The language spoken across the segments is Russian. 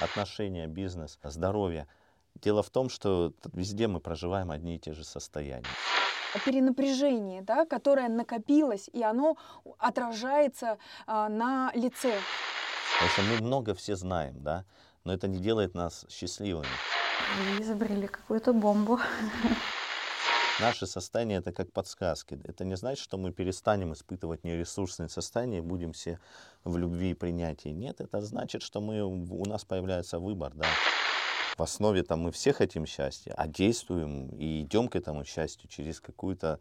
отношения, бизнес, здоровье. Дело в том, что везде мы проживаем одни и те же состояния. Перенапряжение, да, которое накопилось, и оно отражается а, на лице. Потому что мы много все знаем, да, но это не делает нас счастливыми. Вы изобрели какую-то бомбу. Наше состояние это как подсказки. Это не значит, что мы перестанем испытывать нересурсное состояние и будем все в любви и принятии. Нет, это значит, что мы, у нас появляется выбор. Да. В основе там мы все хотим счастья, а действуем и идем к этому счастью через какую-то,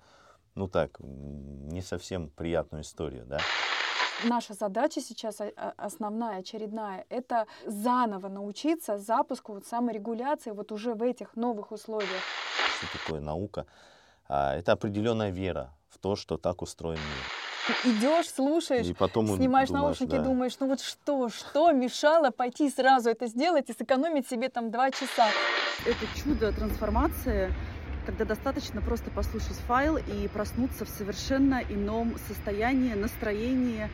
ну так, не совсем приятную историю. Да. Наша задача сейчас основная, очередная, это заново научиться запуску вот саморегуляции вот уже в этих новых условиях что такое наука, а, это определенная вера в то, что так устроен мир. Идешь, слушаешь, и потом снимаешь думаешь, наушники, да. думаешь, ну вот что, что мешало пойти сразу это сделать и сэкономить себе там два часа. Это чудо трансформации, когда достаточно просто послушать файл и проснуться в совершенно ином состоянии, настроении,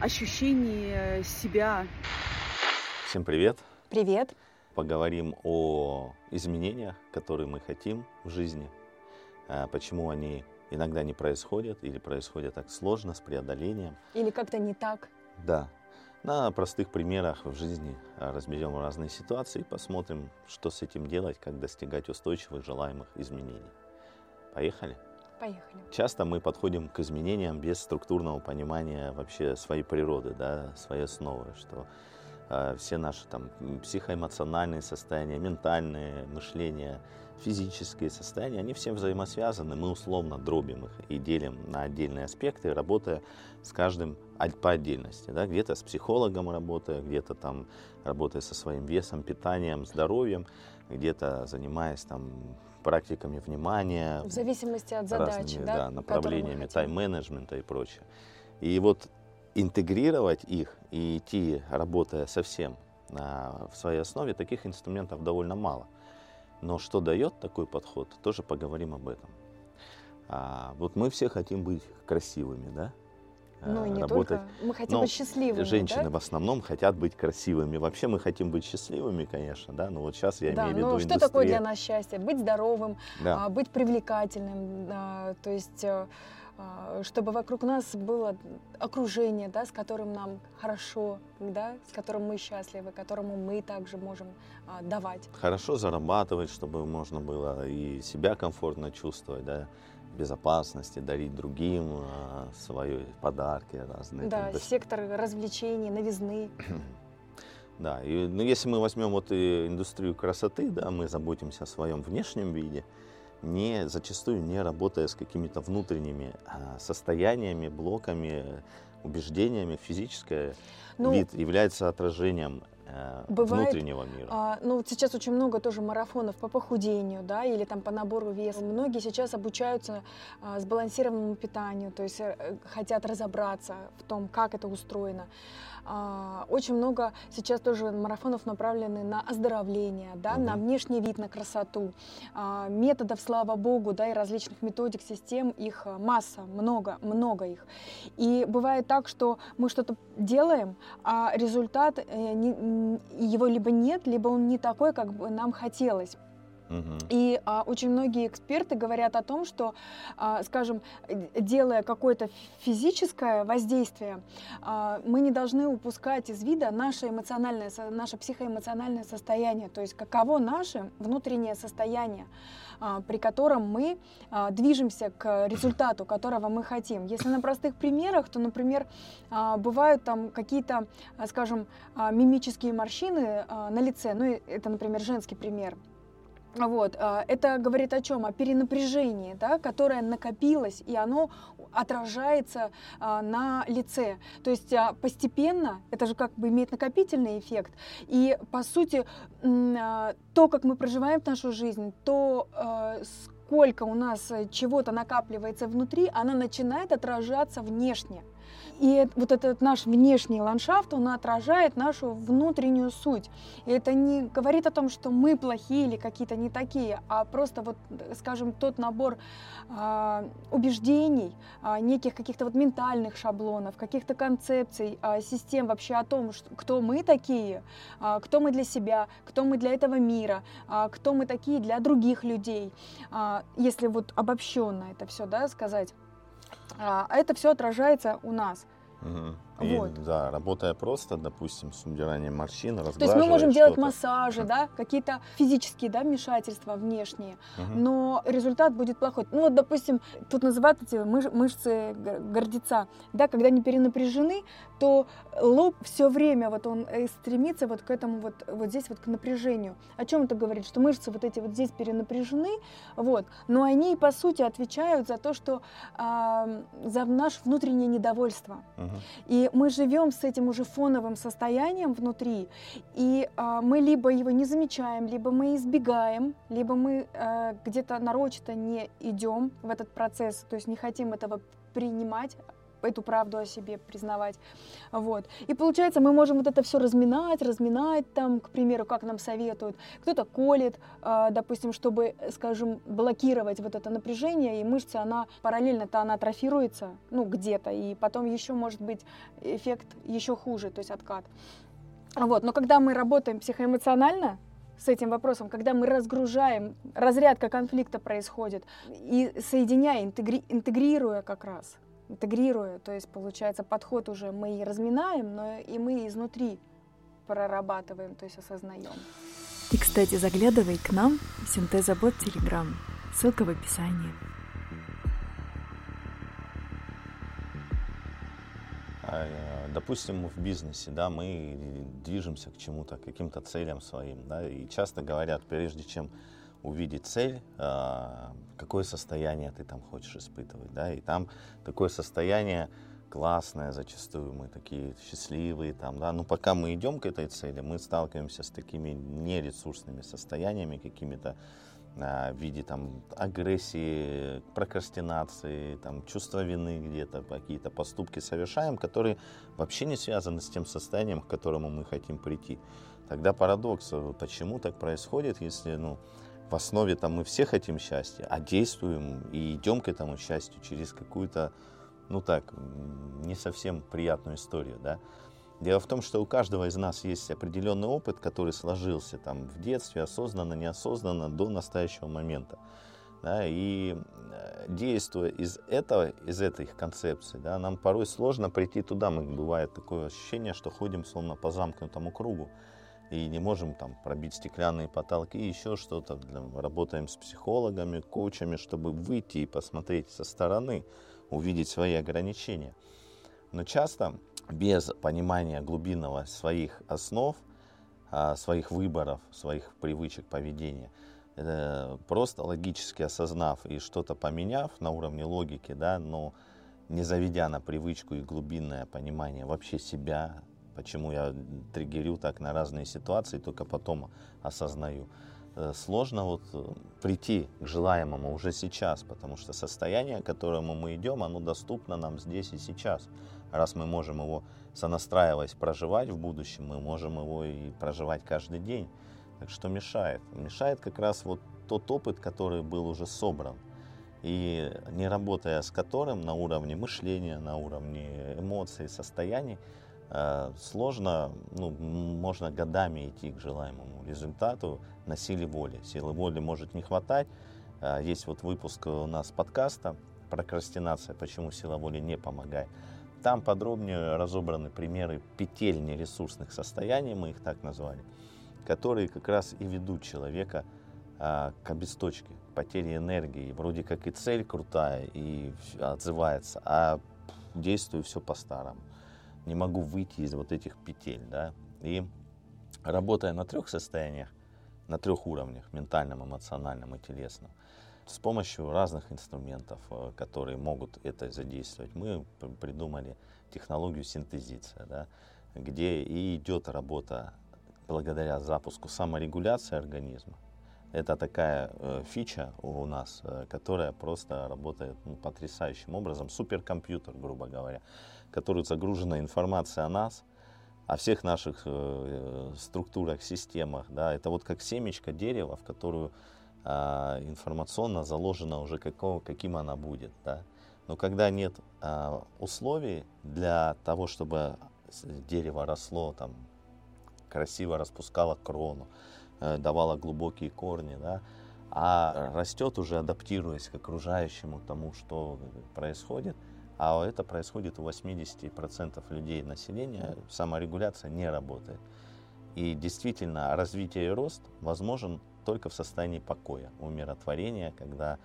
ощущении себя. Всем привет. Привет поговорим о изменениях, которые мы хотим в жизни, а, почему они иногда не происходят или происходят так сложно, с преодолением. Или как-то не так. Да. На простых примерах в жизни а, разберем разные ситуации и посмотрим, что с этим делать, как достигать устойчивых желаемых изменений. Поехали? Поехали. Часто мы подходим к изменениям без структурного понимания вообще своей природы, да, своей основы, что а, все наши там психоэмоциональные состояния, ментальные мышления, физические состояния, они все взаимосвязаны, мы условно дробим их и делим на отдельные аспекты, работая с каждым по отдельности. Да? Где-то с психологом работая, где-то там работая со своим весом, питанием, здоровьем, где-то занимаясь там практиками внимания. В зависимости от задач, разными, да, да направлениями тайм-менеджмента и прочее. И вот интегрировать их и идти, работая совсем в своей основе, таких инструментов довольно мало. Но что дает такой подход, тоже поговорим об этом. А, вот мы все хотим быть красивыми, да? Ну и не Работать. только. Мы хотим Но быть счастливыми. Женщины да? в основном хотят быть красивыми. Вообще мы хотим быть счастливыми, конечно, да. Но вот сейчас я да, имею в виду но индустрия. что такое для нас счастье? Быть здоровым, да. а, быть привлекательным, а, то есть э, а, чтобы вокруг нас было окружение, да, с которым нам хорошо, да, с которым мы счастливы, которому мы также можем а, давать. Хорошо зарабатывать, чтобы можно было и себя комфортно чувствовать, да, безопасности, дарить другим а, свои подарки разные. Да, там, сектор развлечений, новизны. Да, и ну, если мы возьмем вот и индустрию красоты, да, мы заботимся о своем внешнем виде, не, зачастую не работая с какими-то внутренними а, состояниями, блоками, убеждениями. Физическое ну, вид является отражением э, Бывает, внутреннего мира. А, ну вот сейчас очень много тоже марафонов по похудению, да, или там по набору веса. Многие сейчас обучаются а, сбалансированному питанию, то есть э, хотят разобраться в том, как это устроено. А, очень много сейчас тоже марафонов направлены на оздоровление, да, угу. на внешний вид, на красоту. А, методов, слава богу, да, и различных методик, систем, их а, масса, много, много их. И бывает так, что мы что-то делаем, а результат, э, его либо нет, либо он не такой, как бы нам хотелось. И а, очень многие эксперты говорят о том, что, а, скажем, делая какое-то физическое воздействие, а, мы не должны упускать из вида наше эмоциональное, наше психоэмоциональное состояние, то есть каково наше внутреннее состояние, а, при котором мы а, движемся к результату, которого мы хотим. Если на простых примерах, то, например, а, бывают там какие-то, а, скажем, а, мимические морщины а, на лице, ну это, например, женский пример. Вот, а, это говорит о чем? О перенапряжении, да, которое накопилось, и оно отражается а, на лице. То есть а, постепенно, это же как бы имеет накопительный эффект, и по сути то, как мы проживаем нашу жизнь, то сколько у нас чего-то накапливается внутри, оно начинает отражаться внешне. И вот этот наш внешний ландшафт, он отражает нашу внутреннюю суть. И это не говорит о том, что мы плохие или какие-то не такие, а просто вот, скажем, тот набор э, убеждений, э, неких каких-то вот ментальных шаблонов, каких-то концепций, э, систем вообще о том, что, кто мы такие, э, кто мы для себя, кто мы для этого мира, э, кто мы такие для других людей. Э, если вот обобщенно это все, да, сказать. А это все отражается у нас. Угу. И, вот. Да, работая просто, допустим, с убиранием морщин, То есть мы можем делать массажи, да, какие-то физические да, вмешательства внешние, угу. но результат будет плохой. Ну вот, допустим, тут называют эти мыш- мышцы гордеца, да, когда они перенапряжены, то лоб все время вот он э, стремится вот к этому вот, вот здесь вот к напряжению. О чем это говорит? Что мышцы вот эти вот здесь перенапряжены, вот, но они по сути отвечают за то, что э, за наше внутреннее недовольство. Угу. И мы живем с этим уже фоновым состоянием внутри, и э, мы либо его не замечаем, либо мы избегаем, либо мы э, где-то нарочито не идем в этот процесс, то есть не хотим этого принимать, эту правду о себе признавать. Вот. И получается, мы можем вот это все разминать, разминать, там, к примеру, как нам советуют. Кто-то колет, э, допустим, чтобы, скажем, блокировать вот это напряжение, и мышца, она параллельно-то она атрофируется, ну, где-то, и потом еще может быть эффект еще хуже, то есть откат. Вот. Но когда мы работаем психоэмоционально, с этим вопросом, когда мы разгружаем, разрядка конфликта происходит, и соединяя, интегри, интегрируя как раз, интегрируя, то есть получается подход уже мы и разминаем, но и мы изнутри прорабатываем, то есть осознаем. И, кстати, заглядывай к нам в Синтезабот Телеграм. Ссылка в описании. А, э, допустим, в бизнесе, да, мы движемся к чему-то, к каким-то целям своим, да, и часто говорят, прежде чем увидеть цель, а, какое состояние ты там хочешь испытывать, да, и там такое состояние классное зачастую, мы такие счастливые там, да, но пока мы идем к этой цели, мы сталкиваемся с такими нересурсными состояниями какими-то, а, в виде там агрессии, прокрастинации, там чувства вины где-то, какие-то поступки совершаем, которые вообще не связаны с тем состоянием, к которому мы хотим прийти. Тогда парадокс, почему так происходит, если, ну, в основе там мы все хотим счастья, а действуем и идем к этому счастью через какую-то, ну так, не совсем приятную историю, да. Дело в том, что у каждого из нас есть определенный опыт, который сложился там в детстве, осознанно, неосознанно, до настоящего момента. Да, и э, действуя из этого, из этой концепции, да, нам порой сложно прийти туда. Мы, бывает такое ощущение, что ходим словно по замкнутому кругу и не можем там пробить стеклянные потолки, еще что-то. Работаем с психологами, коучами, чтобы выйти и посмотреть со стороны, увидеть свои ограничения. Но часто без понимания глубинного своих основ, а, своих выборов, своих привычек поведения, просто логически осознав и что-то поменяв на уровне логики, да, но не заведя на привычку и глубинное понимание вообще себя, почему я триггерю так на разные ситуации, только потом осознаю. Э, сложно вот э, прийти к желаемому уже сейчас, потому что состояние, к которому мы идем, оно доступно нам здесь и сейчас. Раз мы можем его сонастраиваясь проживать в будущем, мы можем его и проживать каждый день. Так что мешает? Мешает как раз вот тот опыт, который был уже собран. И не работая с которым на уровне мышления, на уровне эмоций, состояний, сложно, ну, можно годами идти к желаемому результату на силе воли. Силы воли может не хватать. Э, есть вот выпуск у нас подкаста «Прокрастинация. Почему сила воли не помогает». Там подробнее разобраны примеры петель нересурсных состояний, мы их так назвали, которые как раз и ведут человека а, к обесточке, к потере энергии. Вроде как и цель крутая, и отзывается, а действую все по-старому не могу выйти из вот этих петель, да, и работая на трех состояниях, на трех уровнях, ментальном, эмоциональном и телесном, с помощью разных инструментов, э, которые могут это задействовать, мы придумали технологию синтезиция, да, где и идет работа благодаря запуску саморегуляции организма. Это такая э, фича у нас, э, которая просто работает ну, потрясающим образом, суперкомпьютер, грубо говоря которую загружена информация о нас, о всех наших э, структурах, системах. Да, это вот как семечко дерева, в которую э, информационно заложено уже какого, каким она будет. Да. Но когда нет э, условий для того, чтобы дерево росло, там, красиво распускало крону, э, давало глубокие корни, да, а растет уже адаптируясь к окружающему тому, что происходит, а это происходит у 80% людей населения, саморегуляция не работает. И действительно, развитие и рост возможен только в состоянии покоя, умиротворения, когда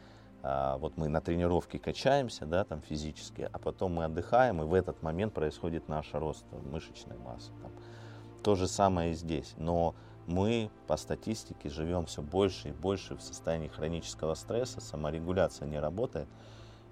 а, вот мы на тренировке качаемся, да, там физически, а потом мы отдыхаем, и в этот момент происходит наш рост мышечной массы. Там. То же самое и здесь. Но мы по статистике живем все больше и больше в состоянии хронического стресса, саморегуляция не работает,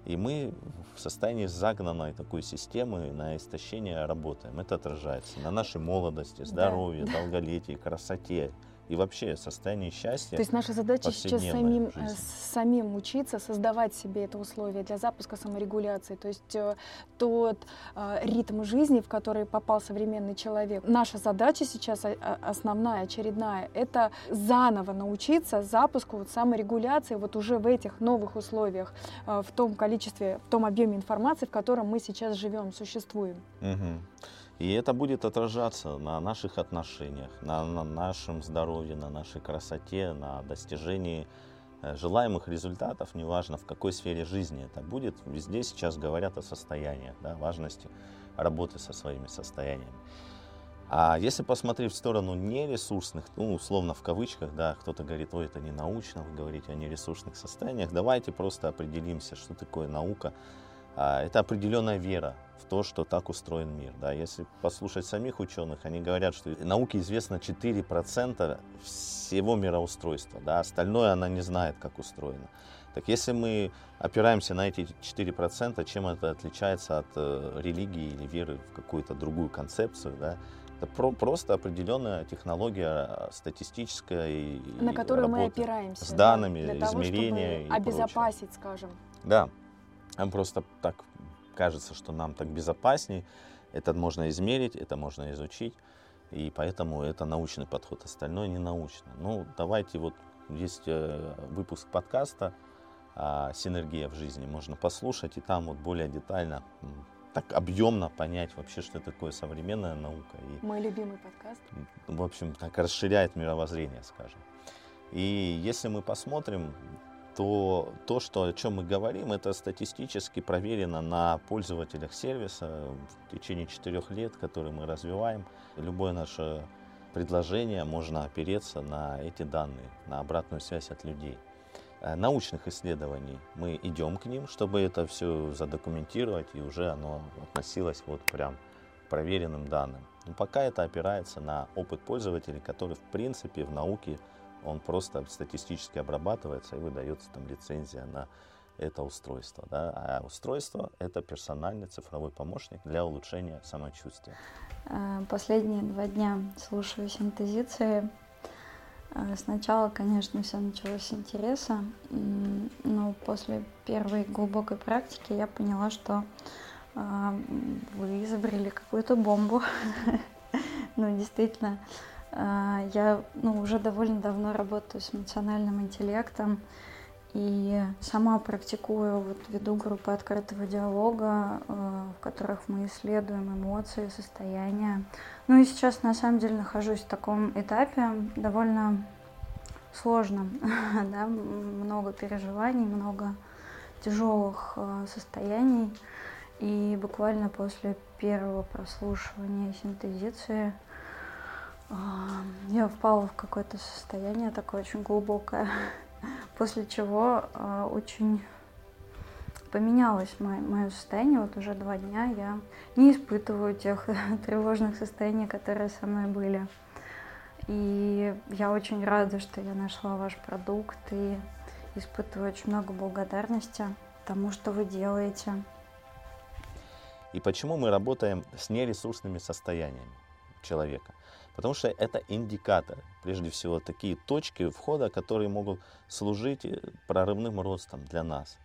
и мы в состоянии загнанной такой системы на истощение работаем. Это отражается на нашей молодости, здоровье, да. долголетии, красоте, и вообще состояние счастья. То есть наша задача сейчас самим, э, самим учиться создавать себе это условие для запуска саморегуляции. То есть э, тот э, ритм жизни, в который попал современный человек. Наша задача сейчас основная, очередная, это заново научиться запуску вот саморегуляции вот уже в этих новых условиях, в том количестве, в том объеме информации, в котором мы сейчас живем, существуем. Угу. И это будет отражаться на наших отношениях, на, на нашем здоровье, на нашей красоте, на достижении э, желаемых результатов, неважно в какой сфере жизни это будет. Везде сейчас говорят о состояниях, да, важности работы со своими состояниями. А если посмотреть в сторону нересурсных, ну, условно в кавычках, да, кто-то говорит, ой, это не научно, вы говорите о нересурсных состояниях, давайте просто определимся, что такое наука. А, это определенная вера в то, что так устроен мир. Да. Если послушать самих ученых, они говорят, что науке известно 4% всего мироустройства, да, остальное она не знает, как устроено. Так если мы опираемся на эти 4%, чем это отличается от э, религии или веры в какую-то другую концепцию, да, это про, просто определенная технология э, статистическая и на которую мы опираемся с данными, да, для измерения того, чтобы обезопасить, прочее. скажем. Да, нам просто так кажется, что нам так безопасней. Это можно измерить, это можно изучить. И поэтому это научный подход, остальное не научно. Ну, давайте вот есть э, выпуск подкаста «Синергия в жизни», можно послушать, и там вот более детально, так объемно понять вообще, что такое современная наука. И, Мой любимый подкаст. В общем, так расширяет мировоззрение, скажем. И если мы посмотрим, то то, что, о чем мы говорим, это статистически проверено на пользователях сервиса в течение четырех лет, которые мы развиваем. Любое наше предложение можно опереться на эти данные, на обратную связь от людей. Э, научных исследований мы идем к ним, чтобы это все задокументировать, и уже оно относилось вот прям к проверенным данным. Но пока это опирается на опыт пользователей, который в принципе в науке он просто статистически обрабатывается и выдается там лицензия на это устройство. Да? А устройство — это персональный цифровой помощник для улучшения самочувствия. Э, последние два дня слушаю синтезиции. Э, сначала, конечно, все началось с интереса, но после первой глубокой практики я поняла, что э, вы изобрели какую-то бомбу. Ну, действительно, я ну, уже довольно давно работаю с эмоциональным интеллектом и сама практикую, вот веду группы открытого диалога, а, в которых мы исследуем эмоции, состояния. Ну и сейчас на самом деле нахожусь в таком этапе довольно сложном, да, много переживаний, много тяжелых а, состояний. И буквально после первого прослушивания синтезиции я впала в какое-то состояние такое очень глубокое, после чего а, очень поменялось мое, состояние. Вот уже два дня я не испытываю тех тревожных состояний, которые со мной были. И я очень рада, что я нашла ваш продукт и испытываю очень много благодарности тому, что вы делаете. И почему мы работаем с нересурсными состояниями человека? Потому что это индикаторы, прежде всего такие точки входа, которые могут служить э, прорывным ростом для нас.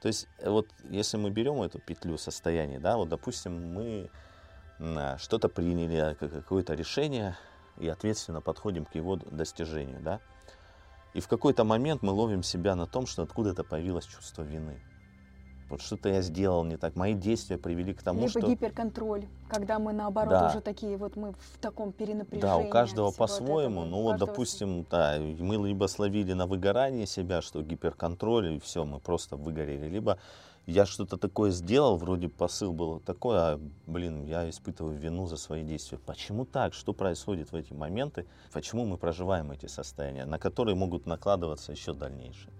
То есть э, вот если мы берем эту петлю состояний, да, вот допустим мы что-то приняли, какое-то решение, и ответственно подходим к его достижению, да, и в какой-то момент мы ловим себя на том, что откуда-то появилось чувство вины вот что-то я сделал не так, мои действия привели к тому, Либо что... гиперконтроль, когда мы наоборот Да. уже такие вот мы в таком перенапряжении. Да, у каждого по-своему. Ну вот, допустим, да, мы либо словили на выгорании себя, что гиперконтроль, и все, мы просто выгорели. Либо я что-то такое сделал, вроде посыл был такой, а, блин, я испытываю вину за свои действия. Почему так? Что происходит в эти моменты? Почему мы проживаем эти состояния, на которые могут накладываться еще дальнейшие?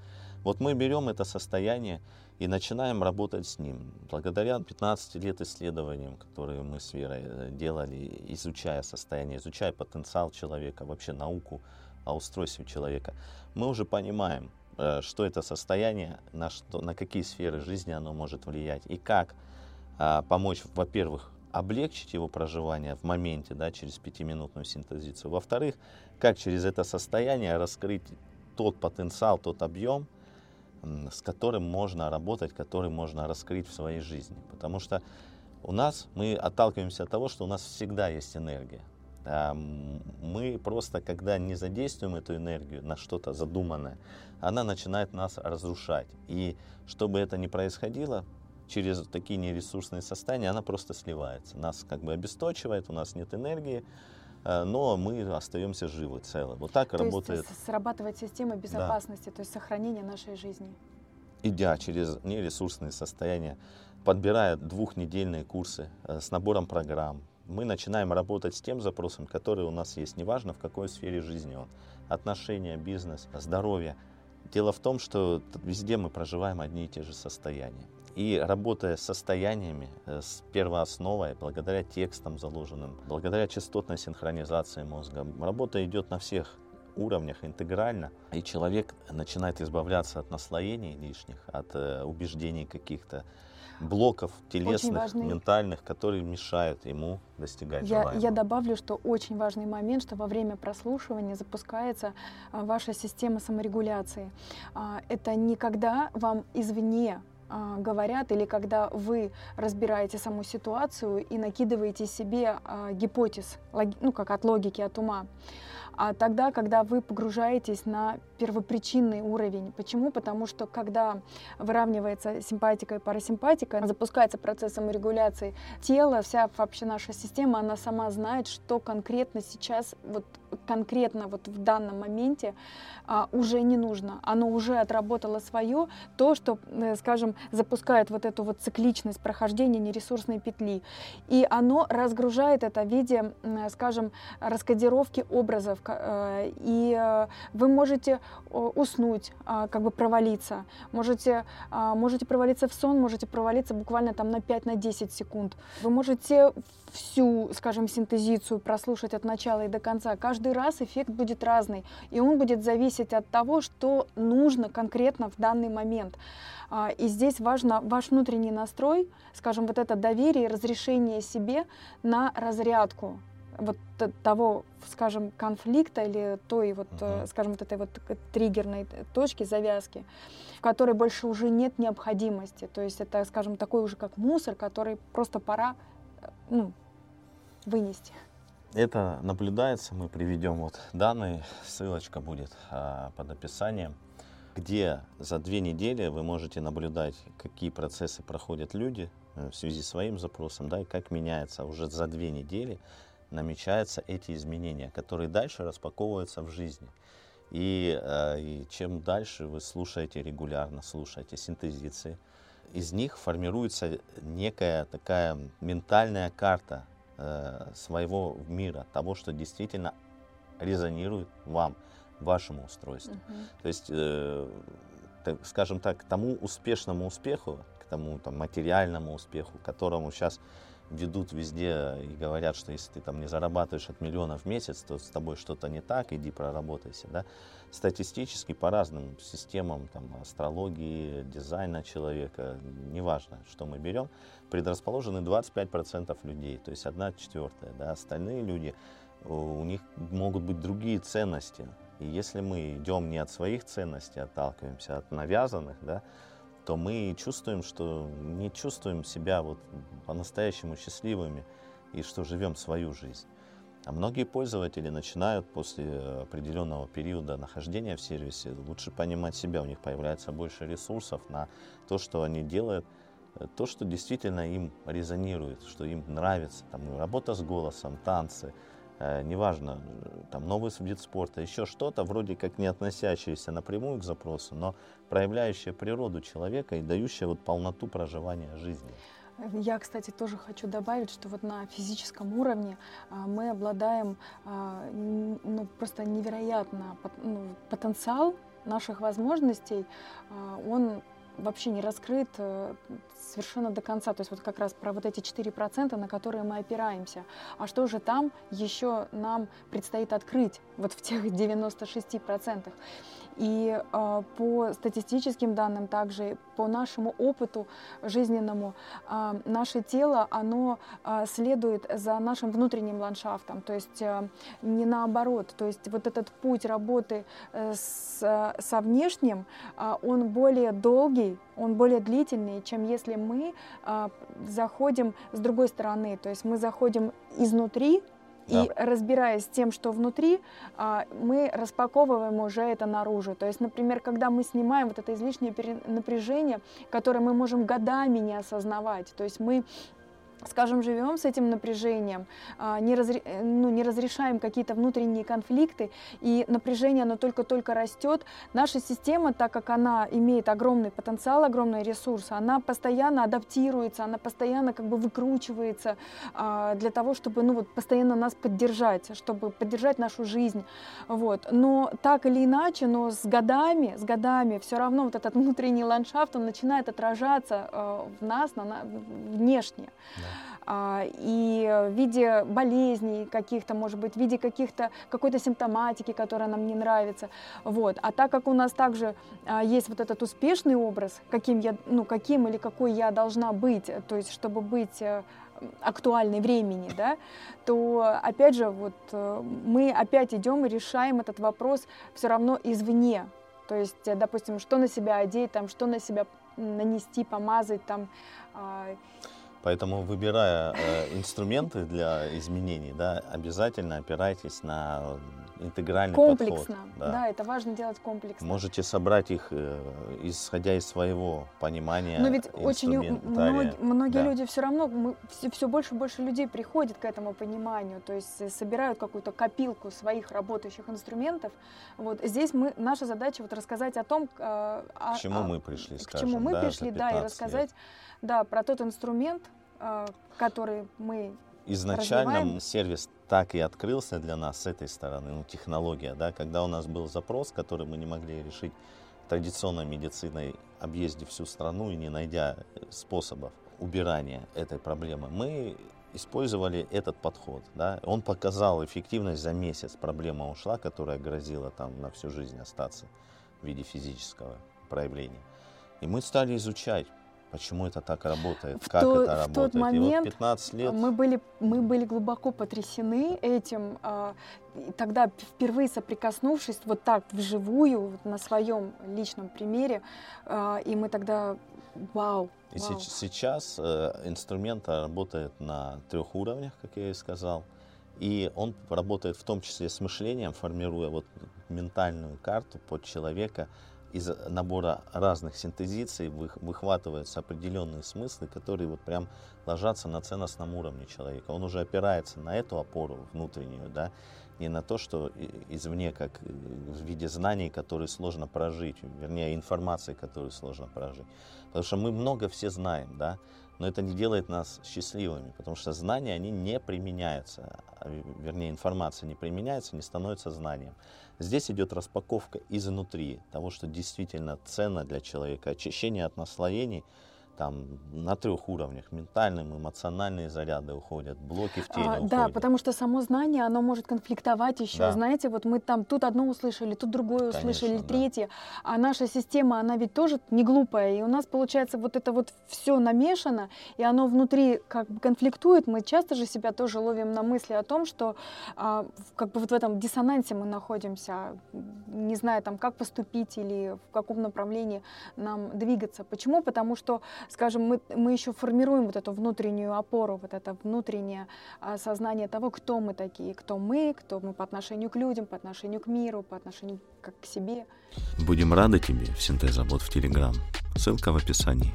Вот мы берем это состояние и начинаем работать с ним. Благодаря 15 лет исследованиям, которые мы с Верой э, делали, изучая состояние, изучая потенциал человека, вообще науку о устройстве человека, мы уже понимаем, э, что это состояние, на, что, на какие сферы жизни оно может влиять и как а, помочь, во-первых, облегчить его проживание в моменте, да, через пятиминутную синтезицию. Во-вторых, как через это состояние раскрыть тот потенциал, тот объем, с которым можно работать, который можно раскрыть в своей жизни. Потому что у нас, мы отталкиваемся от того, что у нас всегда есть энергия. А, Мы просто, когда не задействуем эту энергию на что-то задуманное, она начинает нас разрушать. И чтобы это не происходило, через такие нересурсные состояния она просто сливается. Нас как бы обесточивает, у нас нет энергии, но мы остаемся живы, целы. Вот так То работает. есть срабатывает система безопасности, то есть сохранение нашей жизни. идя через нересурсные состояния, подбирая двухнедельные курсы э, с набором программ, мы начинаем работать с тем запросом, который у нас есть, неважно в какой сфере жизни он. Отношения, бизнес, здоровье. Дело в том, что везде мы проживаем одни и те же состояния. И работая с состояниями, э, с первоосновой, благодаря текстам заложенным, благодаря частотной синхронизации мозга, работа идет на всех уровнях интегрально, и человек начинает избавляться от наслоений лишних, от э, убеждений каких-то, блоков телесных, важный- ментальных, которые мешают ему достигать Я, желаемого. я добавлю, что очень важный момент, что во время прослушивания запускается а, ваша система саморегуляции. А, это не когда вам извне говорят или когда вы разбираете саму ситуацию и накидываете себе а, гипотез, ну как от логики, от ума. А тогда, когда вы погружаетесь на первопричинный уровень. Почему? Потому что когда выравнивается симпатика и парасимпатика, запускается процесс саморегуляции, тело, вся вообще наша система, она сама знает, что конкретно сейчас, вот конкретно вот в данном моменте а, уже не нужно. Оно уже отработало свое, то, что, э, скажем, запускает вот эту вот цикличность прохождения нересурсной петли. И оно разгружает это в виде, м, скажем, раскодировки образов. Э, И э, вы можете э, уснуть, а, как бы провалиться. Можете, а, можете провалиться в сон, можете провалиться буквально там на 5-10 секунд. Вы можете всю, скажем, синтезицию прослушать от начала и до конца. Каждый раз эффект будет разный, и он будет зависеть от того, что нужно конкретно в данный момент. А, И здесь важно ваш внутренний настрой, скажем, вот это доверие разрешение себе на разрядку вот того, скажем, конфликта или той вот, Мгм. скажем, вот этой вот триггерной точки, завязки, в которой больше уже нет необходимости. То есть это, скажем, такой уже как мусор, который просто пора э, ну, вынести. Это наблюдается, мы приведем вот данные, ссылочка будет а, под описанием, где за две недели вы можете наблюдать, какие процессы проходят люди э, в связи с своим запросом, да, и как меняется уже за две недели намечаются эти изменения, которые дальше распаковываются в жизни. И, э, и чем дальше вы слушаете регулярно, слушаете синтезиции, из них формируется некая такая ментальная карта э, своего мира, того, что действительно резонирует вам, вашему устройству. То есть, э, так, скажем так, к тому успешному успеху, к тому там, материальному успеху, к которому сейчас ведут везде и говорят, что если ты там не зарабатываешь от миллиона в месяц, то с тобой что-то не так, иди проработайся. Да? Статистически по разным системам там, астрологии, дизайна человека, неважно, что мы берем, предрасположены 25% людей, то есть одна четвертая. Да? Остальные люди, у них могут быть другие ценности. И если мы идем не от своих ценностей, отталкиваемся от навязанных, да, то мы чувствуем, что не чувствуем себя вот по-настоящему счастливыми и что живем свою жизнь. А многие пользователи начинают после определенного периода нахождения в сервисе лучше понимать себя, у них появляется больше ресурсов на то, что они делают, э, то, что действительно им резонирует, что им нравится, там, работа с голосом, танцы, неважно, там, новый вид спорта, еще что-то, вроде как не относящееся напрямую к запросу, но проявляющее природу человека и дающее вот полноту проживания жизни. Я, кстати, тоже хочу добавить, что вот на физическом уровне а, мы обладаем а, ну, просто невероятно ну, потенциал наших возможностей, он вообще не раскрыт э, совершенно до конца. То есть вот как раз про вот эти 4%, на которые мы опираемся. А что же там еще нам предстоит открыть вот в тех 96%? И э, по статистическим данным также, по нашему опыту жизненному, э, наше тело, оно э, следует за нашим внутренним ландшафтом, то есть э, не наоборот. То есть вот этот путь работы э, с, со внешним, э, он более долгий, он более длительный, чем если мы э, заходим с другой стороны. То есть мы заходим изнутри, И разбираясь с тем, что внутри, а, мы распаковываем уже это наружу. То есть, например, когда мы снимаем вот это излишнее напряжение, которое мы можем годами не осознавать, то есть мы скажем, живем с этим напряжением, а, не, разре, ну, не разрешаем какие-то внутренние конфликты, и напряжение, оно только-только растет, наша система, так как она имеет огромный потенциал, огромный ресурс, она постоянно адаптируется, она постоянно как бы выкручивается а, для того, чтобы ну, вот, постоянно нас поддержать, чтобы поддержать нашу жизнь. Вот. Но так или иначе, но с годами, с годами все равно вот этот внутренний ландшафт, он начинает отражаться э, в нас на, на, внешне. Да. А, и в виде болезней каких-то, может быть, в виде каких-то, какой-то симптоматики, которая нам не нравится. Вот. А так как у нас также а, есть вот этот успешный образ, каким, я, ну, каким или какой я должна быть, то есть чтобы быть э, актуальной времени, да, то опять же вот э, мы опять идем и решаем этот вопрос все равно извне. То есть, э, допустим, что на себя одеть, там, что на себя нанести, помазать, там, а, Поэтому, выбирая э, инструменты для изменений, да, обязательно опирайтесь на интегральный комплексно. подход. Да. да, это важно делать комплексно. Можете собрать их, э, исходя из своего понимания. Но ведь очень многие, многие да. люди все равно, мы, все, все больше и больше людей приходят к этому пониманию, то есть э, собирают какую-то копилку своих работающих инструментов. Вот здесь мы, наша задача вот рассказать о том, э, к чему мы пришли, к чему мы да, пришли, да, и рассказать, лет. да, про тот инструмент, э, который мы изначально развиваем. сервис так и открылся для нас с этой стороны, ну, технология, да, когда у нас был запрос, который мы не могли решить традиционной медициной, объездив всю страну и не найдя способов убирания этой проблемы, мы использовали этот подход. Да? Он показал эффективность за месяц. Проблема ушла, которая грозила там на всю жизнь остаться в виде физического проявления. И мы стали изучать, Почему это так работает? В как то, это работает? В тот момент вот 15 лет... мы, были, мы были глубоко потрясены этим. А, тогда впервые соприкоснувшись вот так вживую, вот на своем личном примере, а, и мы тогда вау. И вау. сейчас э, инструмент работает на трех уровнях, как я и сказал. И он работает в том числе с мышлением, формируя вот ментальную карту под человека, из набора разных синтезиций выхватываются определенные смыслы, которые вот прям ложатся на ценностном уровне человека. Он уже опирается на эту опору внутреннюю, да, не на то, что извне, как э, в виде знаний, которые сложно прожить, вернее, информации, которую сложно прожить. Потому что мы много все знаем, да, но это не делает нас счастливыми, потому что знания, они не применяются, а, вернее, информация не применяется, не становится знанием. Здесь идет распаковка изнутри того, что действительно ценно для человека, очищение от наслоений, там на трех уровнях, ментальным, эмоциональные заряды уходят, блоки в теле а, уходят. Да, потому что само знание, оно может конфликтовать еще, да. знаете, вот мы там тут одно услышали, тут другое услышали, Конечно, третье, да. а наша система, она ведь тоже не глупая, и у нас получается вот это вот все намешано, и оно внутри как бы конфликтует, мы часто же себя тоже ловим на мысли о том, что а, как бы вот в этом диссонансе мы находимся, не зная там, как поступить или в каком направлении нам двигаться. Почему? Потому что скажем, мы, мы еще формируем вот эту внутреннюю опору, вот это внутреннее а, сознание того, кто мы такие, кто мы, кто мы по отношению к людям, по отношению к миру, по отношению как к себе. Будем рады тебе в синтезабот в Телеграм. Ссылка в описании.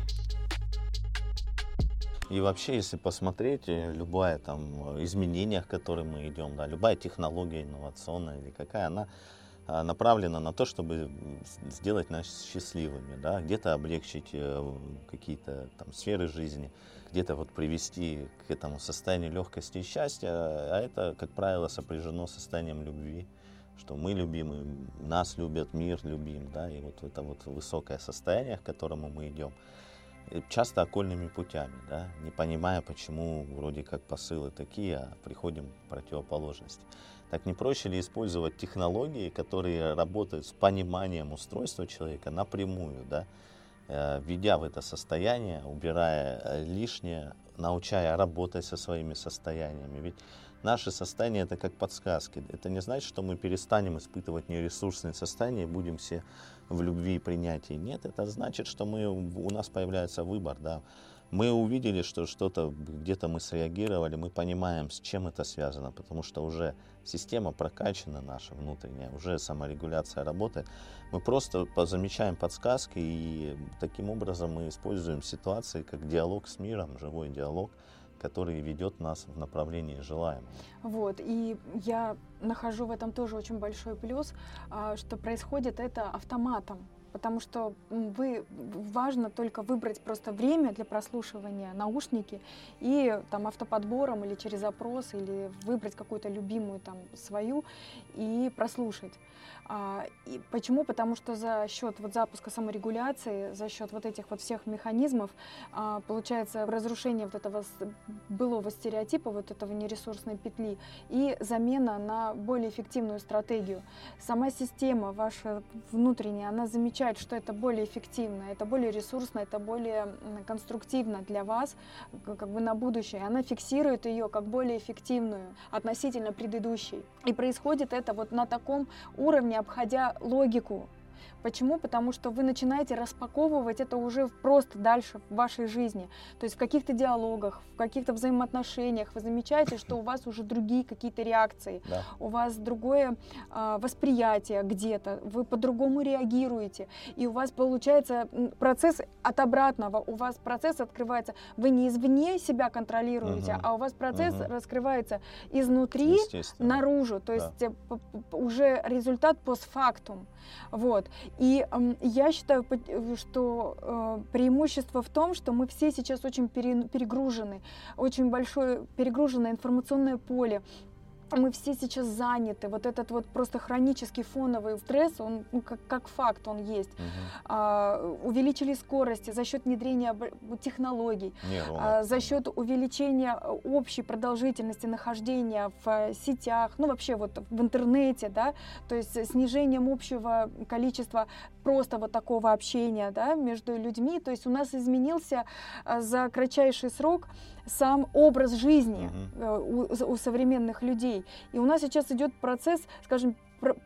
И вообще, если посмотреть, э, любое там изменение, к которым мы идем, да, любая технология инновационная или какая, она направлена на то, чтобы сделать нас счастливыми, да, где-то облегчить э, какие-то там сферы жизни, где-то вот привести к этому состоянию легкости и счастья, а это, как правило, сопряжено состоянием любви, что мы любимы, нас любят, мир любим, да, и вот это вот высокое состояние, к которому мы идем, часто окольными путями, да, не понимая, почему вроде как посылы такие, а приходим к противоположности. Так не проще ли использовать технологии, которые работают с пониманием устройства человека напрямую, да, э, введя в это состояние, убирая э, лишнее, научая работать со своими состояниями. Ведь наши состояния это как подсказки. Это не значит, что мы перестанем испытывать нересурсные состояния и будем все в любви и принятии. Нет, это значит, что мы, у нас появляется выбор. Да мы увидели, что что-то где-то мы среагировали, мы понимаем, с чем это связано, потому что уже система прокачана наша внутренняя, уже саморегуляция работает. Мы просто замечаем подсказки и таким образом мы используем ситуации как диалог с миром, живой диалог, который ведет нас в направлении желаемого. Вот, и я нахожу в этом тоже очень большой плюс, а, что происходит это автоматом потому что вы важно только выбрать просто время для прослушивания наушники и там автоподбором или через запрос или выбрать какую-то любимую там свою и прослушать. А, и почему? Потому что за счет вот запуска саморегуляции, за счет вот этих вот всех механизмов а, получается разрушение вот этого былого стереотипа, вот этого нересурсной петли и замена на более эффективную стратегию. Сама система ваша внутренняя, она замечает, что это более эффективно, это более ресурсно, это более конструктивно для вас как бы на будущее. Она фиксирует ее как более эффективную относительно предыдущей. И происходит это вот на таком уровне, не обходя логику Почему? Потому что вы начинаете распаковывать это уже просто дальше в вашей жизни. То есть в каких-то диалогах, в каких-то взаимоотношениях вы замечаете, что у вас уже другие какие-то реакции, да. у вас другое э, восприятие где-то, вы по-другому реагируете. И у вас получается процесс от обратного, у вас процесс открывается. Вы не извне себя контролируете, угу. а у вас процесс угу. раскрывается изнутри наружу. То есть да. Э, уже результат постфактум. Вот. И э, я считаю, что э, преимущество в том, что мы все сейчас очень пере, перегружены, очень большое перегруженное информационное поле мы все сейчас заняты. Вот этот вот просто хронический фоновый стресс, он ну, как, как факт, он есть. Угу. А, увеличили скорости за счет внедрения технологий, а, за счет увеличения общей продолжительности нахождения в э, сетях, ну вообще вот в интернете, да, то есть снижением общего количества просто вот такого общения, да, между людьми. То есть у нас изменился э, за кратчайший срок сам образ жизни угу. у, у современных людей. И у нас сейчас идет процесс, скажем,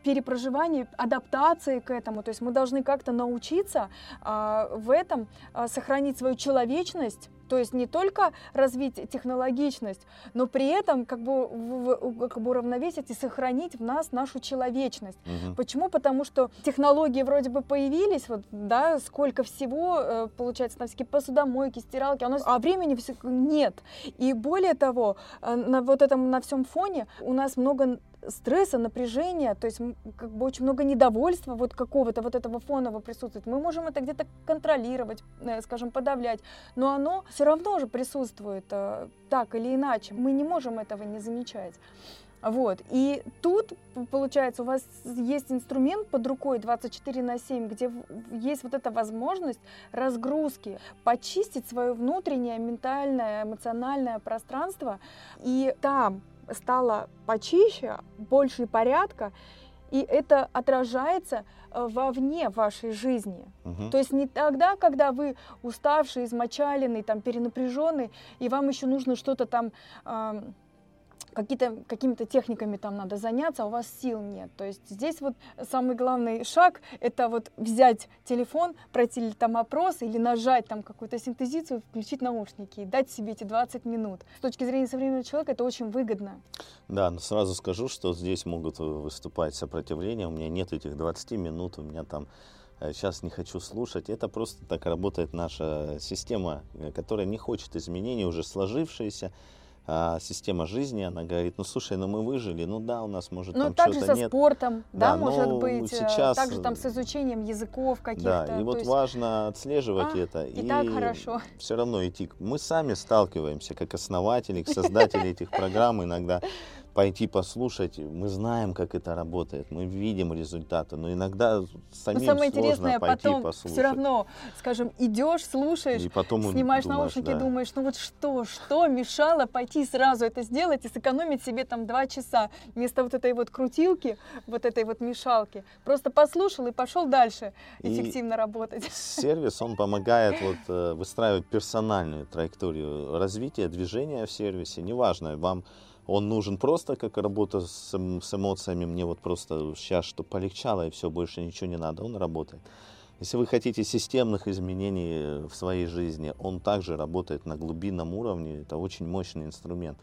перепроживания, адаптации к этому. То есть мы должны как-то научиться а, в этом а, сохранить свою человечность, то есть не только развить технологичность, но при этом как бы, в, как бы уравновесить и сохранить в нас нашу человечность. Угу. Почему? Потому что технологии вроде бы появились, вот, да, сколько всего, э, получается, на всякие посудомойки, стиралки, а, у нас, а времени нет. И более того, э, на вот этом, на всем фоне у нас много стресса, напряжения, то есть как бы очень много недовольства вот какого-то вот этого фонового присутствует. Мы можем это где-то контролировать, э, скажем, подавлять, но оно все равно же присутствует э, так или иначе. Мы не можем этого не замечать. Вот. И тут, получается, у вас есть инструмент под рукой 24 на 7, где есть вот эта возможность разгрузки, почистить свое внутреннее ментальное, эмоциональное пространство. И там стало почище, больше порядка, и это отражается э, вовне вашей жизни. Мгм. То есть не тогда, когда вы уставший, измочаленный, там, перенапряженный, и вам еще нужно что-то там ам, какие-то, какими-то техниками там надо заняться, а у вас сил нет. То есть здесь вот самый главный шаг — это вот взять телефон, пройти там опрос или нажать там какую-то синтезицию, включить наушники и дать себе эти 20 минут. С точки зрения современного человека это очень выгодно. Да, но сразу скажу, что здесь могут э, выступать сопротивления. У меня нет этих 20 минут, у меня там сейчас не хочу слушать. Это просто так работает наша система, э, которая не хочет изменений, уже сложившаяся. А, система жизни, она говорит, ну слушай, ну мы выжили, ну да, у нас может Ну, там также что-то со нет. спортом, да, Да, может но быть, э, сейчас, также там э, с изучением языков каких-то. Да, и вот есть- важно отслеживать А, это. и так хорошо. Все равно идти. Мы сами сталкиваемся, как основатели, создатели этих программ, иногда пойти послушать. Мы знаем, как это работает, мы видим результаты, но иногда Но самим самое сложно интересное, пойти потом послушать. все равно, скажем, идешь, слушаешь, и потом снимаешь думаешь, наушники да. думаешь, ну вот что, что мешало пойти сразу это сделать и сэкономить себе там два часа вместо вот этой вот крутилки, вот этой вот мешалки. Просто послушал и пошел дальше И- эффективно работать. Сервис, он помогает вот, э, выстраивать персональную траекторию развития движения в сервисе. Неважно, вам он нужен просто как работа с, эм- с эмоциями, мне вот просто сейчас, чтобы полегчало и все, больше ничего не надо, он работает. Если вы хотите системных изменений в своей жизни, он также работает на глубинном уровне, это очень мощный инструмент.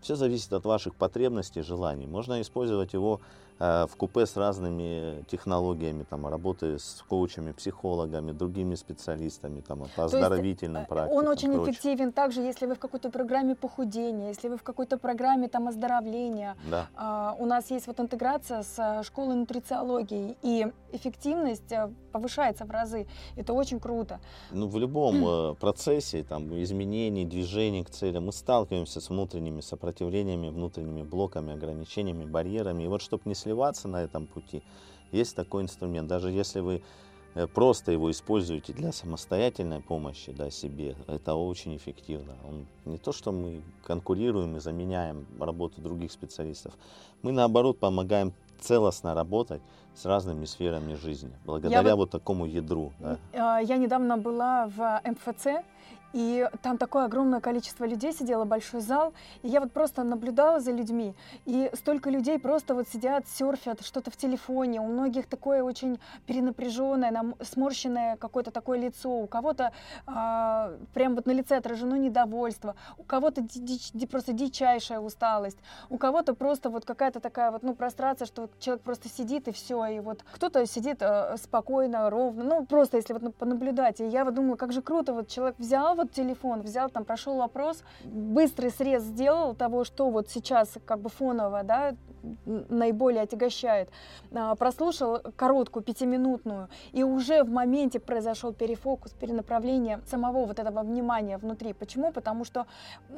Все зависит от ваших потребностей, желаний. Можно использовать его э, в купе с разными технологиями, там, работы с коучами, психологами, другими специалистами, там, по оздоровительным Э, практикам. Он очень прочее. эффективен также, если вы в какой-то программе похудения, если вы в какой-то программе там оздоровления. Да. А, У нас есть вот интеграция с э, школой нутрициологии, и эффективность э, повышается в разы. Это очень круто. Ну, в любом э, процессе там, изменений, движений к целям мы сталкиваемся с внутренними сопротивлениями, внутренними блоками, ограничениями, барьерами. И вот чтобы не сливаться на этом пути, есть такой инструмент. Даже если вы э, просто его используете для самостоятельной помощи да, себе, это очень эффективно. Он не то, что мы конкурируем и заменяем работу других специалистов, мы наоборот помогаем целостно работать с разными сферами жизни, благодаря вот- вот такому ядру. да. А, Я недавно была в МФЦ, и там такое огромное количество людей сидело, большой зал, и я вот просто наблюдала за людьми, и столько людей просто вот сидят, серфят, что-то в телефоне, у многих такое очень перенапряженное, нам- сморщенное какое-то такое лицо, у кого-то а, прям вот на лице отражено недовольство, у кого-то просто дичайшая усталость, у кого-то просто вот какая-то такая вот, ну, прострация, что человек просто сидит и все, и вот кто-то сидит э, спокойно, ровно, ну, просто если вот на- понаблюдать. И я вот думала, как же круто, вот человек взял вот телефон, взял там, прошел вопрос, быстрый срез сделал того, что вот сейчас как бы фоново, да, наиболее отягощает, А, прослушал короткую пятиминутную, и уже в моменте произошел перефокус, перенаправление самого вот этого внимания внутри. Почему? Потому что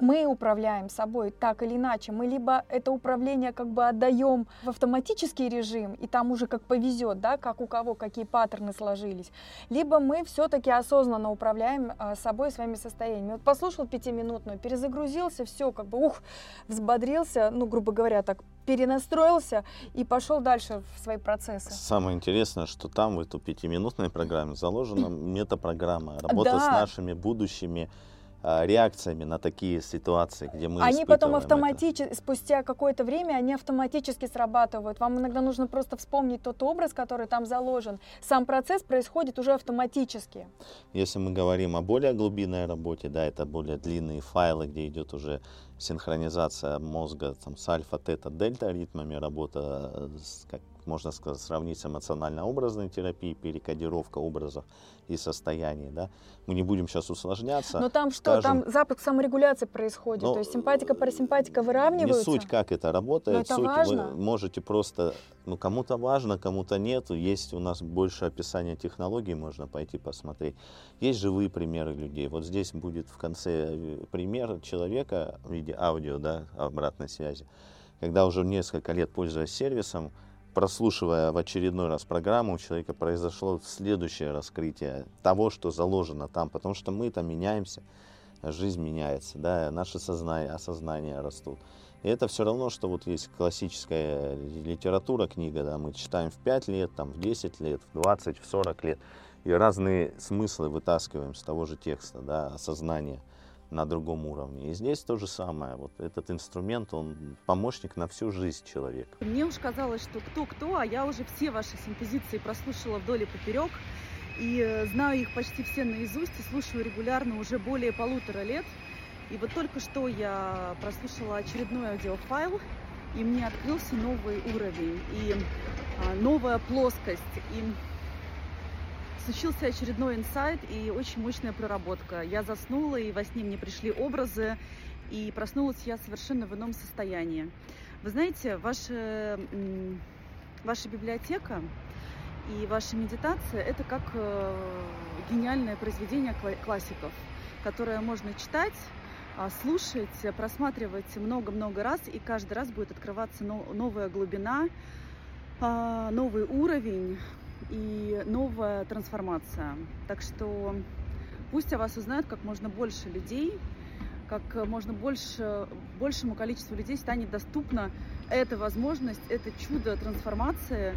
мы управляем собой так или иначе. Мы либо это управление как бы отдаем в автоматический режим, и там уже как повезет, да, как у кого какие паттерны сложились, либо мы все-таки осознанно управляем а, собой, своими состояниями. Вот послушал пятиминутную, перезагрузился, все, как бы, ух, взбодрился, ну, грубо говоря, так, перенастроился и пошел дальше в свои процессы. Самое интересное, что там в эту пятиминутной программе заложена метапрограмма, работа с Да. нашими будущими реакциями на такие ситуации, где мы Они потом это. автоматически, спустя какое-то время, они автоматически срабатывают. Вам иногда нужно просто вспомнить тот образ, который там заложен. Сам процесс происходит уже автоматически. Если мы говорим о более глубинной работе, да, это более длинные файлы, где идет уже синхронизация мозга там, с альфа, тета, дельта ритмами, работа, э, с, как можно сказать, сравнить с эмоционально-образной терапией, перекодировка образов и состояний. Да. Мы не будем сейчас усложняться. Но там что? скажем, Там запуск саморегуляции происходит. Ну, То есть симпатика, парасимпатика выравниваются. Не суть, как это работает, Но это суть важно. вы можете просто, ну кому-то важно, кому-то нет. Есть у нас больше описания технологий, можно пойти посмотреть. Есть живые примеры людей. Вот здесь будет в конце э, пример человека в виде аудио, да, обратной связи, когда уже несколько лет пользуясь сервисом, прослушивая в очередной раз программу, у человека произошло следующее раскрытие того, что заложено там, потому что мы там меняемся, жизнь меняется, да, наши сознания, осознания растут. И это все равно, что вот есть классическая литература, книга, да, мы читаем в 5 лет, там, в 10 лет, в 20, в 40 лет, и разные смыслы вытаскиваем с того же текста, да, осознания на другом уровне. И здесь то же самое. Вот этот инструмент, он помощник на всю жизнь человека. Мне уж казалось, что кто-кто, а я уже все ваши синтезиции прослушала вдоль и поперек. И э, знаю их почти все наизусть и слушаю регулярно уже более полутора лет. И вот только что я прослушала очередной аудиофайл, и мне открылся новый уровень и а, новая плоскость. И случился очередной инсайт и очень мощная проработка. Я заснула, и во сне мне пришли образы, и проснулась я совершенно в ином состоянии. Вы знаете, ваша, ваша библиотека и ваша медитация – это как э, гениальное произведение классиков, которое можно читать, а, слушать, просматривать много-много раз, и каждый раз будет открываться новая глубина, а, новый уровень, и новая трансформация. Так что пусть о вас узнают как можно больше людей, как можно больше, большему количеству людей станет доступна эта возможность, это чудо трансформации,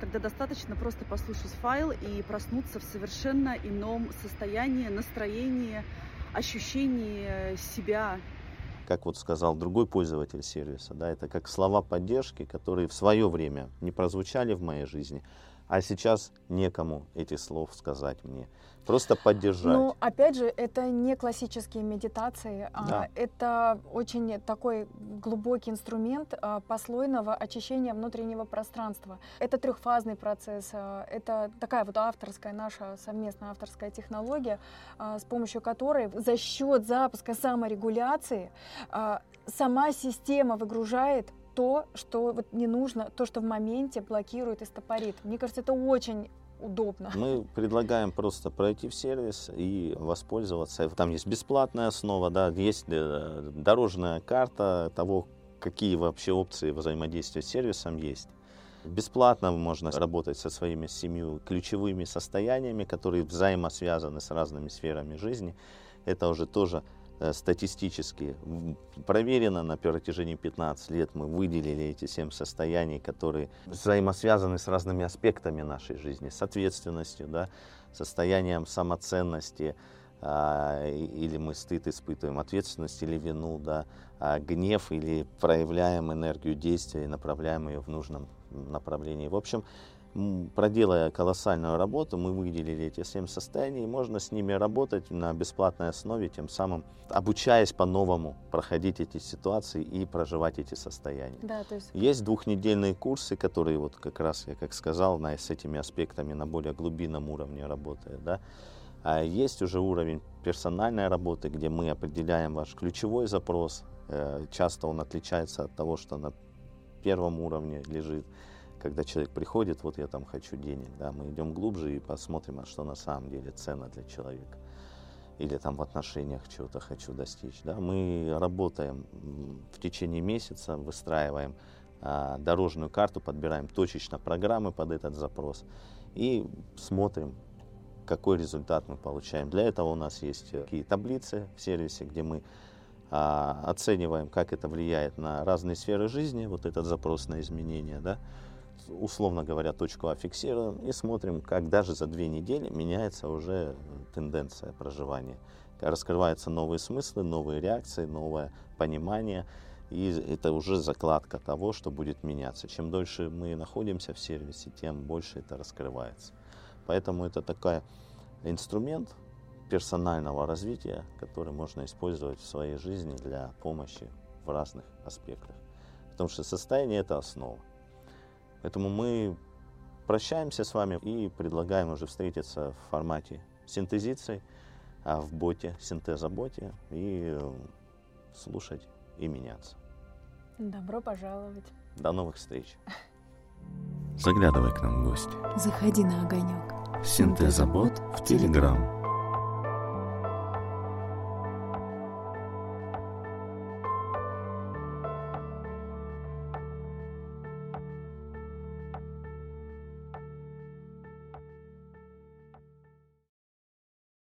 когда достаточно просто послушать файл и проснуться в совершенно ином состоянии, настроении, ощущении себя. Как вот сказал другой пользователь сервиса, да, это как слова поддержки, которые в свое время не прозвучали в моей жизни, а сейчас некому этих слов сказать мне. Просто поддержать. Ну, опять же, это не классические медитации, а да. а это очень такой глубокий инструмент а, послойного очищения внутреннего пространства. Это трехфазный процесс, а, это такая вот авторская, наша совместная авторская технология, с помощью которой за счет запуска саморегуляции сама система выгружает то, что вот не нужно, то, что в моменте блокирует и стопорит. Мне кажется, это очень удобно. Мы предлагаем просто пройти в сервис и воспользоваться. Там есть бесплатная основа, да, есть э, дорожная карта того, какие вообще опции взаимодействия с сервисом есть. Бесплатно можно работать со своими семью ключевыми состояниями, которые взаимосвязаны с разными сферами жизни. Это уже тоже статистически проверено на протяжении 15 лет. Мы выделили эти 7 состояний, которые взаимосвязаны с разными аспектами нашей жизни, с ответственностью, да, состоянием самоценности, а, или мы стыд испытываем, ответственность или вину, да, а гнев или проявляем энергию действия и направляем ее в нужном направлении. В общем, проделая колоссальную работу, мы выделили эти семь состояний, и можно с ними работать на бесплатной основе, тем самым обучаясь по-новому проходить эти ситуации и проживать эти состояния. Да, то есть... есть двухнедельные курсы, которые вот как раз, я как сказал, на, с этими аспектами на более глубинном уровне работают. Да? А есть уже уровень персональной работы, где мы определяем ваш ключевой запрос. Э, часто он отличается от того, что на первом уровне лежит когда человек приходит, вот я там хочу денег, да, мы идем глубже и посмотрим, а что на самом деле ценно для человека. Или там в отношениях чего-то хочу достичь. Да. Мы работаем в течение месяца, выстраиваем а, дорожную карту, подбираем точечно программы под этот запрос и смотрим, какой результат мы получаем. Для этого у нас есть такие таблицы в сервисе, где мы а, оцениваем, как это влияет на разные сферы жизни, вот этот запрос на изменения, да, условно говоря, точку А фиксируем и смотрим, как даже за две недели меняется уже тенденция проживания. Раскрываются новые смыслы, новые реакции, новое понимание. И это уже закладка того, что будет меняться. Чем дольше мы находимся в сервисе, тем больше это раскрывается. Поэтому это такой инструмент персонального развития, который можно использовать в своей жизни для помощи в разных аспектах. Потому что состояние – это основа. Поэтому мы прощаемся с вами и предлагаем уже встретиться в формате синтезиции, а в боте, синтеза-боте и э, слушать и меняться. Добро пожаловать. До новых встреч. Заглядывай к нам в гости. Заходи на огонек. Синтеза-бот в Телеграм.